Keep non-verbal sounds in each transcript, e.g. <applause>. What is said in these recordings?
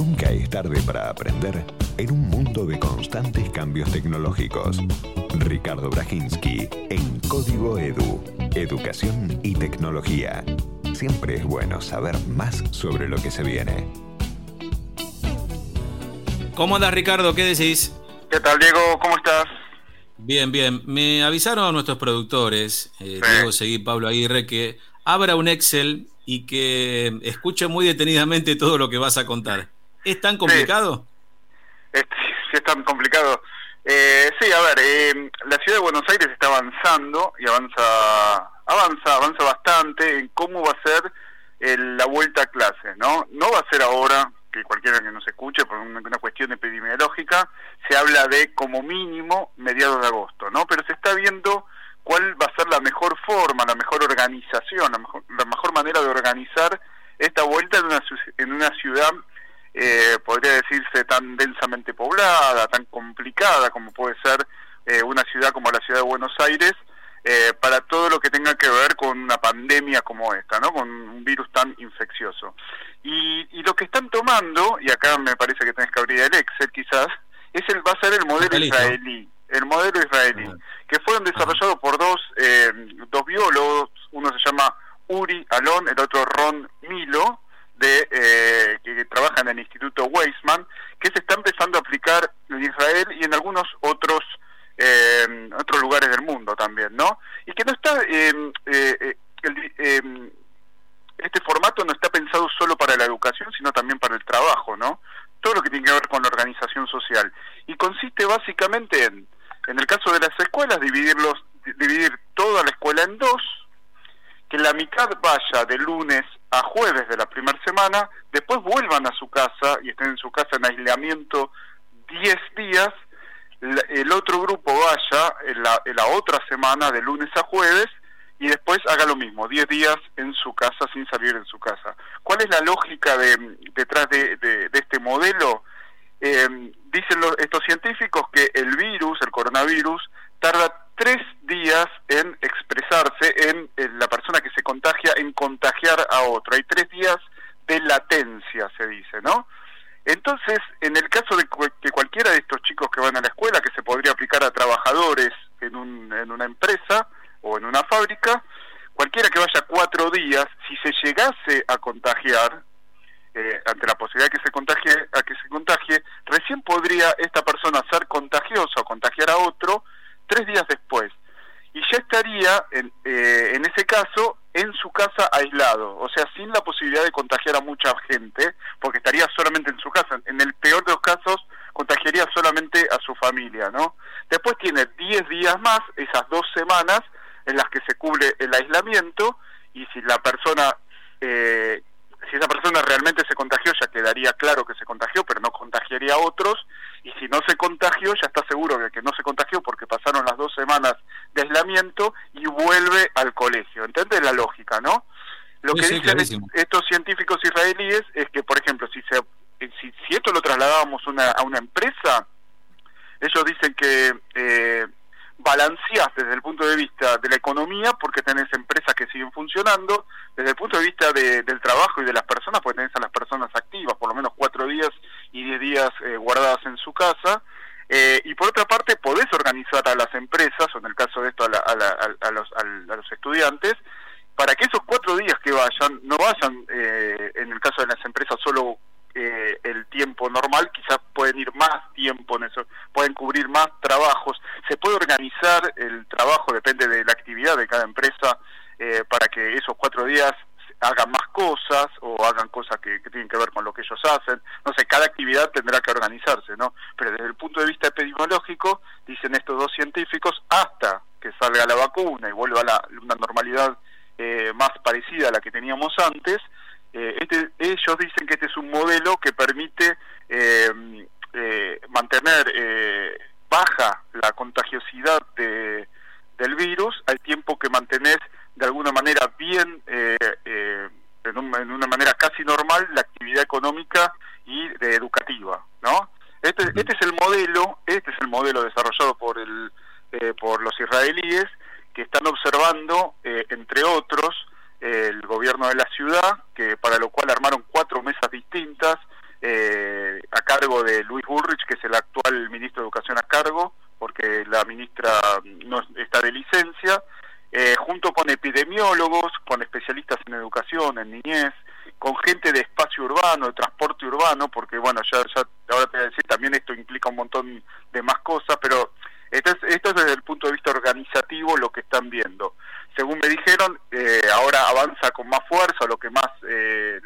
Nunca es tarde para aprender en un mundo de constantes cambios tecnológicos. Ricardo Brajinski en Código Edu. Educación y tecnología. Siempre es bueno saber más sobre lo que se viene. ¿Cómo andas, Ricardo? ¿Qué decís? ¿Qué tal, Diego? ¿Cómo estás? Bien, bien. Me avisaron nuestros productores, eh, Diego Seguí, Pablo Aguirre, que abra un Excel y que escuche muy detenidamente todo lo que vas a contar. ¿Es tan complicado? Sí, es, tan complicado. Eh, sí, a ver, eh, la ciudad de Buenos Aires está avanzando y avanza, avanza, avanza bastante en cómo va a ser la vuelta a clases, ¿no? No va a ser ahora, que cualquiera que nos escuche, por una, una, cuestión epidemiológica, se habla de como mínimo mediados de agosto, ¿no? Pero se está viendo cuál va a ser la mejor forma, la mejor organización, la mejor, la mejor manera de organizar esta vuelta en una, en una ciudad, eh, podría decirse, tan densamente poblada, tan complicada como puede ser eh, una ciudad como la ciudad de Buenos Aires, eh, para todo lo que tenga que ver con una pandemia como esta, ¿no? con un virus tan infeccioso. Y, y lo que están tomando, y acá me parece que tenés que abrir el Excel quizás, es el, va a ser el modelo israelí el modelo israelí, que fueron desarrollados por dos, eh, dos biólogos, uno se llama Uri Alon, el otro Ron Milo, de, eh, que, trabaja en el Instituto Weizmann, que se está empezando a aplicar en Israel y en algunos otros eh, otros lugares del mundo también, ¿no? Y que no está em, em, este formato no está pensado solo para la educación, sino también para el trabajo, ¿no? Todo lo que tiene que ver con la organización social. Y consiste básicamente en en el caso de las escuelas, dividirlos, dividir toda la escuela en dos, que la mitad vaya de lunes a jueves de la primera semana, después vuelvan a su casa y estén en su casa en aislamiento 10 días, el otro grupo vaya en la, la otra semana de lunes a jueves y después haga lo mismo, 10 días en su casa sin salir de su casa. ¿Cuál es la lógica de, detrás de, este modelo? Eh, dicen estos científicos que el virus, el coronavirus, tarda tres días en expresarse en, la persona que se contagia, en contagiar a otro. Hay tres días de latencia, se dice, ¿no? Entonces, en el caso de que cualquiera de estos chicos que van a la escuela, que se podría aplicar a trabajadores en, un, en una empresa o en una fábrica, cualquiera que vaya cuatro días, si se llegase a contagiar, eh, ante la posibilidad de que se contagie, a que se contagie, recién podría esta persona ser contagiosa o contagiar a otro tres días después. Y ya estaría, en, eh, en ese caso, en su casa aislado, o sea, sin la posibilidad de contagiar a mucha gente, porque estaría solamente en su casa. En el peor de los casos, contagiaría solamente a su familia, ¿no? Después tiene 10 días más, esas dos semanas, en las que se cubre el aislamiento, y si la persona eh, si esa persona realmente se contagió, ya quedaría claro que se contagió, pero no contagiaría a otros, y si no se contagió, ya está seguro de que no se contagió porque pasaron las dos semanas de aislamiento y vuelve al colegio. ¿Entiendes la lógica, no? Lo que dicen estos científicos israelíes es que, por ejemplo, si, se, si, si esto lo trasladábamos una, a una empresa, ellos dicen que eh, balanceás desde el punto de vista de la economía porque tenés empresas que siguen funcionando, desde el punto de vista del trabajo y de las personas porque tenés a las personas activas, por lo menos cuatro días y diez días eh, guardadas en su casa, eh, y por otra parte podés organizar a las empresas, o en el caso de esto a, los, a los estudiantes, para que esos cuatro días que vayan, no vayan, eh, en el caso de las empresas, solo eh, el tiempo normal, quizás pueden ir más tiempo en eso, pueden cubrir más trabajos, se puede organizar el trabajo, depende de la actividad de cada empresa, eh, para que esos cuatro días hagan más cosas o hagan cosas que, tienen que ver con lo que ellos hacen. No sé, cada actividad tendrá que organizarse, ¿no? Pero desde el punto de vista epidemiológico, dicen estos dos científicos, hasta que salga la vacuna y vuelva a la, una normalidad eh, más parecida a la que teníamos antes, este, ellos dicen que este es un modelo que permite eh, eh, mantener baja la contagiosidad de, del virus al tiempo que mantenés de alguna manera bien, en, una manera casi normal, la actividad económica y educativa, ¿no? Este, este es el modelo, este es el modelo desarrollado por el por los israelíes que están observando, entre otros, el gobierno de la ciudad, que para lo cual armaron cuatro mesas distintas, eh, cargo de Luis Bullrich, que es el actual ministro de Educación a cargo, porque la ministra no está de licencia, eh, junto con epidemiólogos, con especialistas en educación, en niñez, con gente de espacio urbano, de transporte urbano, porque bueno, ya, ya ahora te voy a decir, también esto implica un montón de más cosas, pero esto es, esto es desde el punto de vista organizativo lo que están viendo. Según me dijeron, eh, ahora avanza con más fuerza, lo que más eh,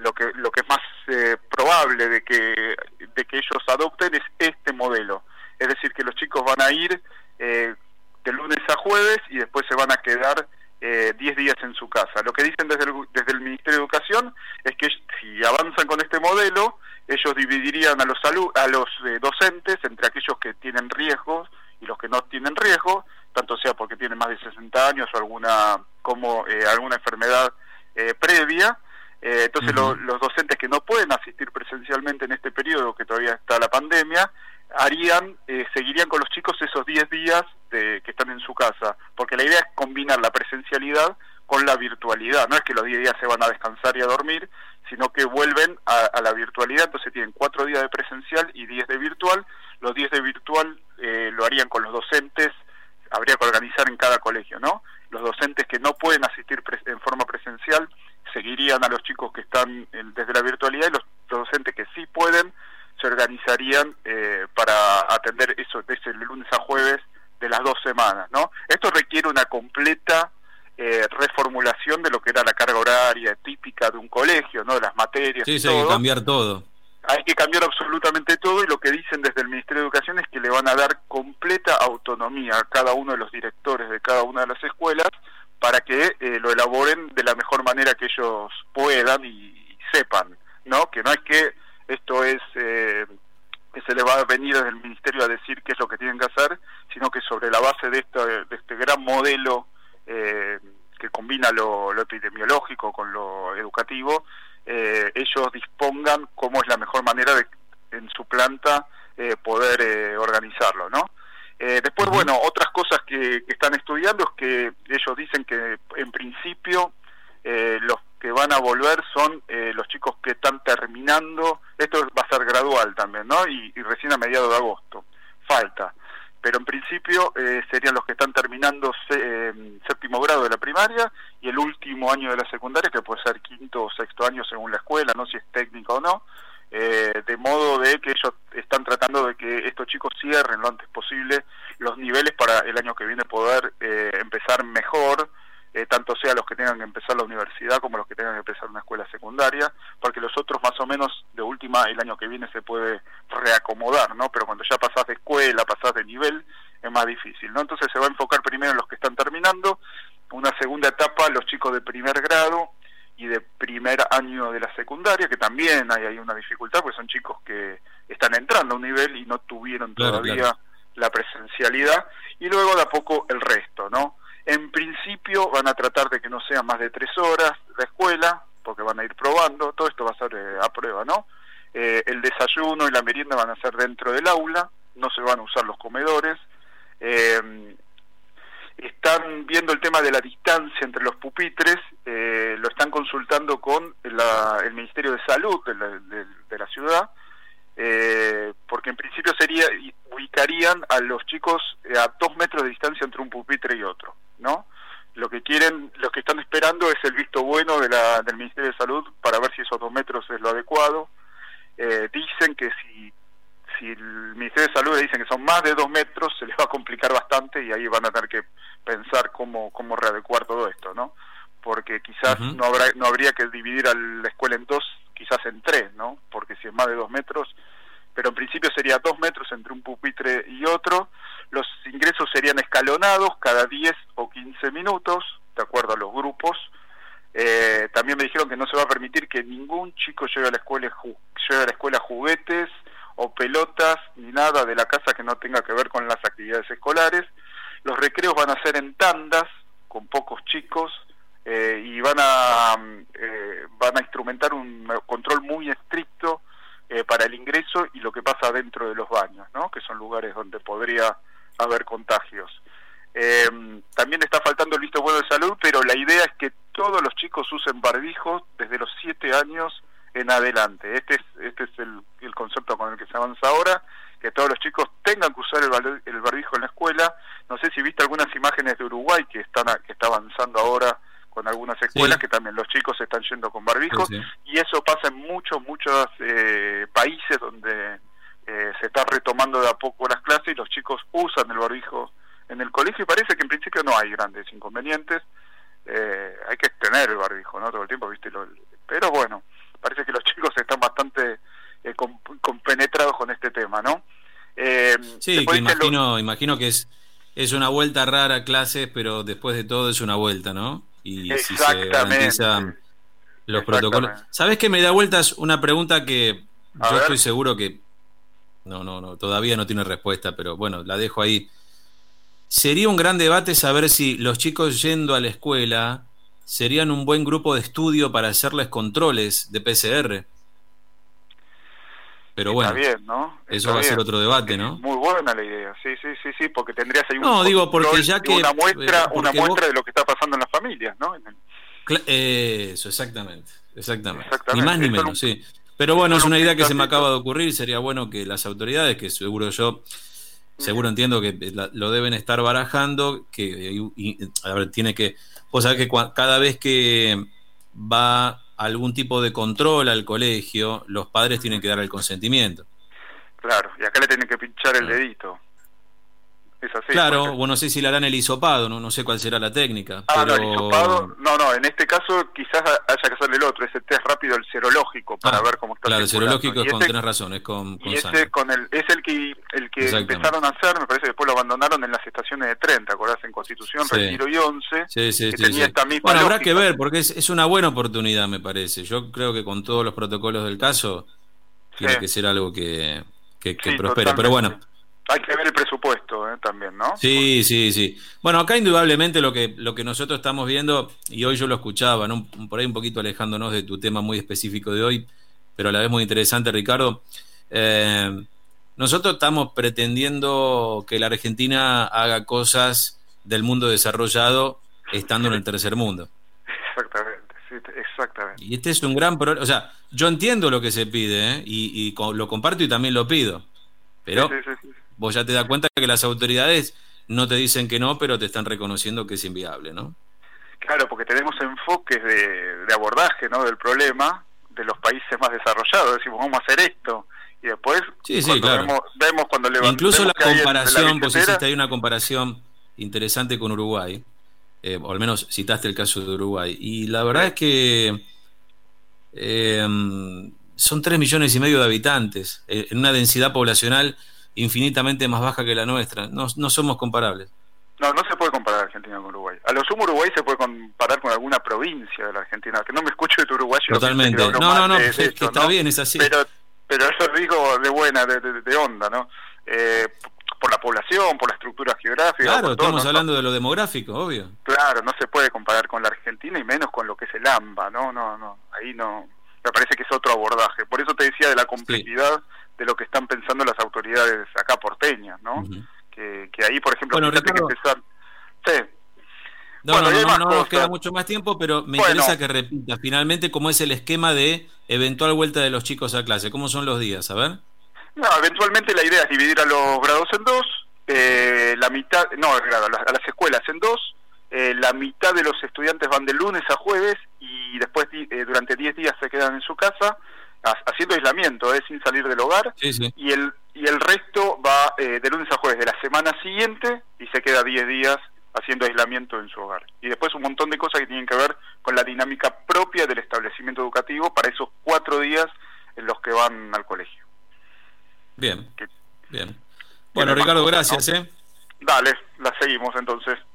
lo que lo que es más eh, probable de que de que ellos adopten es este modelo, es decir, que los chicos van a ir de lunes a jueves y después se van a quedar 10 días en su casa. Lo que dicen desde el, desde el Ministerio de Educación es que si avanzan con este modelo, ellos dividirían a los, a los docentes entre aquellos que tienen riesgos y los que no tienen riesgo, tanto sea porque tienen más de 60 años o alguna como eh, alguna enfermedad eh, previa. Eh, entonces los docentes que no pueden asistir presencialmente en este periodo que todavía está la pandemia, harían, seguirían con los chicos esos 10 días de, que están en su casa, porque la idea es combinar la presencialidad con la virtualidad, no es que los 10 días se van a descansar y a dormir, sino que vuelven a, a la virtualidad, entonces tienen 4 días de presencial y 10 de virtual, los 10 de virtual eh, lo harían con los docentes, habría que organizar en cada colegio, ¿no? Los docentes que no pueden asistir en forma presencial seguirían a los chicos que están desde la virtualidad y los, docentes que sí pueden se organizarían eh, para atender eso desde el lunes a jueves de las dos semanas, ¿no? Esto requiere una completa eh, reformulación de lo que era la carga horaria típica de un colegio, ¿no? De las materias. Sí, y sí, hay que cambiar todo hay que cambiar absolutamente todo y lo que dicen desde el Ministerio de Educación es que le van a dar completa autonomía a cada uno de los directores de cada una de las escuelas para que eh, lo elaboren de la mejor manera que ellos puedan y, sepan, ¿no? Que no es que esto es eh, que se le va a venir desde el Ministerio a decir qué es lo que tienen que hacer, sino que sobre la base de, de este gran modelo eh, que combina lo epidemiológico con lo educativo, eh, ellos dispongan cómo es la mejor manera de en su planta eh, poder eh, organizarlo, ¿no? después, bueno, otras cosas que, están estudiando es que ellos dicen que en principio los que van a volver son los chicos que están terminando, esto va a ser gradual también, ¿no? Y, y recién a mediados de agosto, falta pero en principio eh, serían los que están terminando eh, séptimo grado de la primaria y el último año de la secundaria, que puede ser quinto o sexto año según la escuela, no si es técnico o no, eh, de modo de que ellos están tratando de que estos chicos cierren lo antes posible los niveles para el año que viene poder empezar mejor eh, tanto sea los que tengan que empezar la universidad como los que tengan que empezar una escuela secundaria, porque los otros más o menos de última el año que viene se puede reacomodar, ¿no? Pero cuando ya pasás de escuela, pasás de nivel, es más difícil, ¿no? Entonces se va a enfocar primero en los que están terminando, una segunda etapa los chicos de primer grado y de primer año de la secundaria, que también hay, hay una dificultad, porque son chicos que están entrando a un nivel y no tuvieron todavía la presencialidad, y luego de a poco el resto, ¿no? En principio van a tratar de que no sea más de tres horas la escuela, porque van a ir probando, todo esto va a ser eh, a prueba, ¿no? Eh, el desayuno y la merienda van a ser dentro del aula, no se van a usar los comedores. Eh, están viendo el tema de la distancia entre los pupitres, lo están consultando con el Ministerio de Salud de la, ciudad, porque en principio sería ubicarían a los chicos a dos metros de distancia entre un pupitre y otro. ¿no? Lo que quieren, los que están esperando es el visto bueno de la, del Ministerio de Salud para ver si esos dos metros es lo adecuado. Eh, dicen que si, si el Ministerio de Salud le dicen que son más de dos metros, se les va a complicar bastante y ahí van a tener que pensar cómo, cómo readecuar todo esto, ¿no? Porque quizás no, habrá, no habría que dividir a la escuela en dos, quizás en tres, ¿no? Porque si es más de dos metros, pero en principio sería dos metros entre un pupitre y otro. Los ingresos serían escalonados cada 10 o 15 minutos, de acuerdo a los grupos. Eh, también me dijeron que no se va a permitir que ningún chico lleve a la escuela lleve a la escuela juguetes o pelotas ni nada de la casa que no tenga que ver con las actividades escolares. Los recreos van a ser en tandas con pocos chicos eh, y van a eh, van a instrumentar un control muy estricto eh, para el ingreso y lo que pasa dentro de los baños, ¿no? que son lugares donde podría haber contagios. Eh, también está faltando el visto bueno de salud, pero la idea es que todos los chicos usen barbijos desde los 7 años en adelante. Este es, este es el, concepto con el que se avanza ahora, que todos los chicos tengan que usar el, el barbijo en la escuela. No sé si viste algunas imágenes de Uruguay que están que está avanzando ahora algunas escuelas que también los chicos están yendo con barbijos y eso pasa en muchos muchos eh, países donde eh, se está retomando de a poco las clases y los chicos usan el barbijo en el colegio y parece que en principio no hay grandes inconvenientes eh, hay que tener el barbijo no todo el tiempo viste pero bueno parece que los <laughs> chicos están bastante compenetrados con este tema no sí imagino imagino que es es una vuelta rara a clases pero después de todo es una vuelta no y si se garantizan los protocolos. ¿Sabes que me da vueltas una pregunta que yo estoy seguro que no, no, no, todavía no tiene respuesta, pero bueno, la dejo ahí. Sería un gran debate saber si los chicos yendo a la escuela serían un buen grupo de estudio para hacerles controles de PCR. Pero bueno, eso va a ser otro debate, ¿no? Muy buena la idea, sí, sí, sí, sí, porque tendrías ahí un no, digo, porque ya que, una muestra, una muestra de lo que está pasando en las familias, ¿no? Eso, exactamente, exactamente, Ni más ni menos, sí. Pero bueno, es una idea que se me acaba de ocurrir, sería bueno que las autoridades, que seguro yo, seguro entiendo que lo deben estar barajando, que a ver, tiene que, pues saber que cada vez que va algún tipo de control al colegio, los padres tienen que dar el consentimiento. Claro, y acá le tienen que pinchar el dedito. Es así. Claro, bueno, no sé si le harán el hisopado, no, no sé cuál será la técnica. Ah, no, el hisopado, no, no, en este caso quizás haya que hacer el otro, ese test rápido, el serológico, para ah, ver cómo está Claro, el serológico es con, tenés razón, es con, y ese con el, es el que, el que empezaron a hacer, me parece que después lo abandonaron en las estaciones de tren, ¿te acordás? En Constitución, Retiro y Once, sí, sí, que tenía esta misma Bueno, habrá que ver, porque es, es una buena oportunidad, me parece. Yo creo que con todos los protocolos del caso, tiene que ser algo que, que, que prospere. Pero bueno hay que ver el presupuesto ¿eh? también, ¿no? Sí, sí, sí. Bueno, acá indudablemente lo que, lo que nosotros estamos viendo, y hoy yo lo escuchaba, por ahí un poquito alejándonos de tu tema muy específico de hoy, pero a la vez muy interesante, Ricardo. Eh, nosotros estamos pretendiendo que la Argentina haga cosas del mundo desarrollado estando en el tercer mundo. Exactamente, sí, exactamente. Y este es un gran problema. O sea, yo entiendo lo que se pide ¿eh? y, y, lo comparto y también lo pido. Pero vos ya te das cuenta que las autoridades no te dicen que no, pero te están reconociendo que es inviable, ¿no? Claro, porque tenemos enfoques de, abordaje ¿no? del problema de los países más desarrollados. Decimos, vamos a hacer esto. Y después sí, sí, claro. vemos, cuando levantamos. Incluso la comparación, vos hiciste ahí una comparación interesante con Uruguay, eh, o al menos citaste el caso de Uruguay. Y la verdad es que eh, son tres millones y medio de habitantes, eh, en una densidad poblacional infinitamente más baja que la nuestra. No, no somos comparables. No, no se puede comparar Argentina con Uruguay. A lo sumo Uruguay se puede comparar con alguna provincia de la Argentina, que no me escucho de tu uruguayo. Totalmente. No, no, no, es que está bien, es así. Pero, pero eso digo de buena, de, de, onda, ¿no? Eh, por la población, por la estructura geográfica. Claro, estamos hablando de lo demográfico, obvio. Claro, no se puede comparar con la Argentina y menos con lo que es el AMBA, no, no, no, ahí no, me parece que es otro abordaje. Por eso te decía de la complejidad de lo que están pensando las autoridades acá porteñas, ¿no? que, que, ahí, por ejemplo, bueno, que empezar... Sí. No, no, no, no, nos queda mucho más tiempo, pero me interesa que repita finalmente cómo es el esquema de eventual vuelta de los chicos a clase. ¿Cómo son los días? A ver. No, eventualmente la idea es dividir a los grados en dos, eh, la mitad, no, a las escuelas en dos, eh, la mitad de los estudiantes van de lunes a jueves y después eh, durante 10 días se quedan en su casa haciendo aislamiento, eh, sin salir del hogar, y el y el resto va de lunes a jueves de la semana siguiente y se queda 10 días haciendo aislamiento en su hogar. Y después un montón de cosas que tienen que ver con la dinámica propia del establecimiento educativo para esos cuatro días en los que van al colegio. Bien, bien. Bueno, Ricardo, gracias. ¿eh? Dale, la seguimos entonces.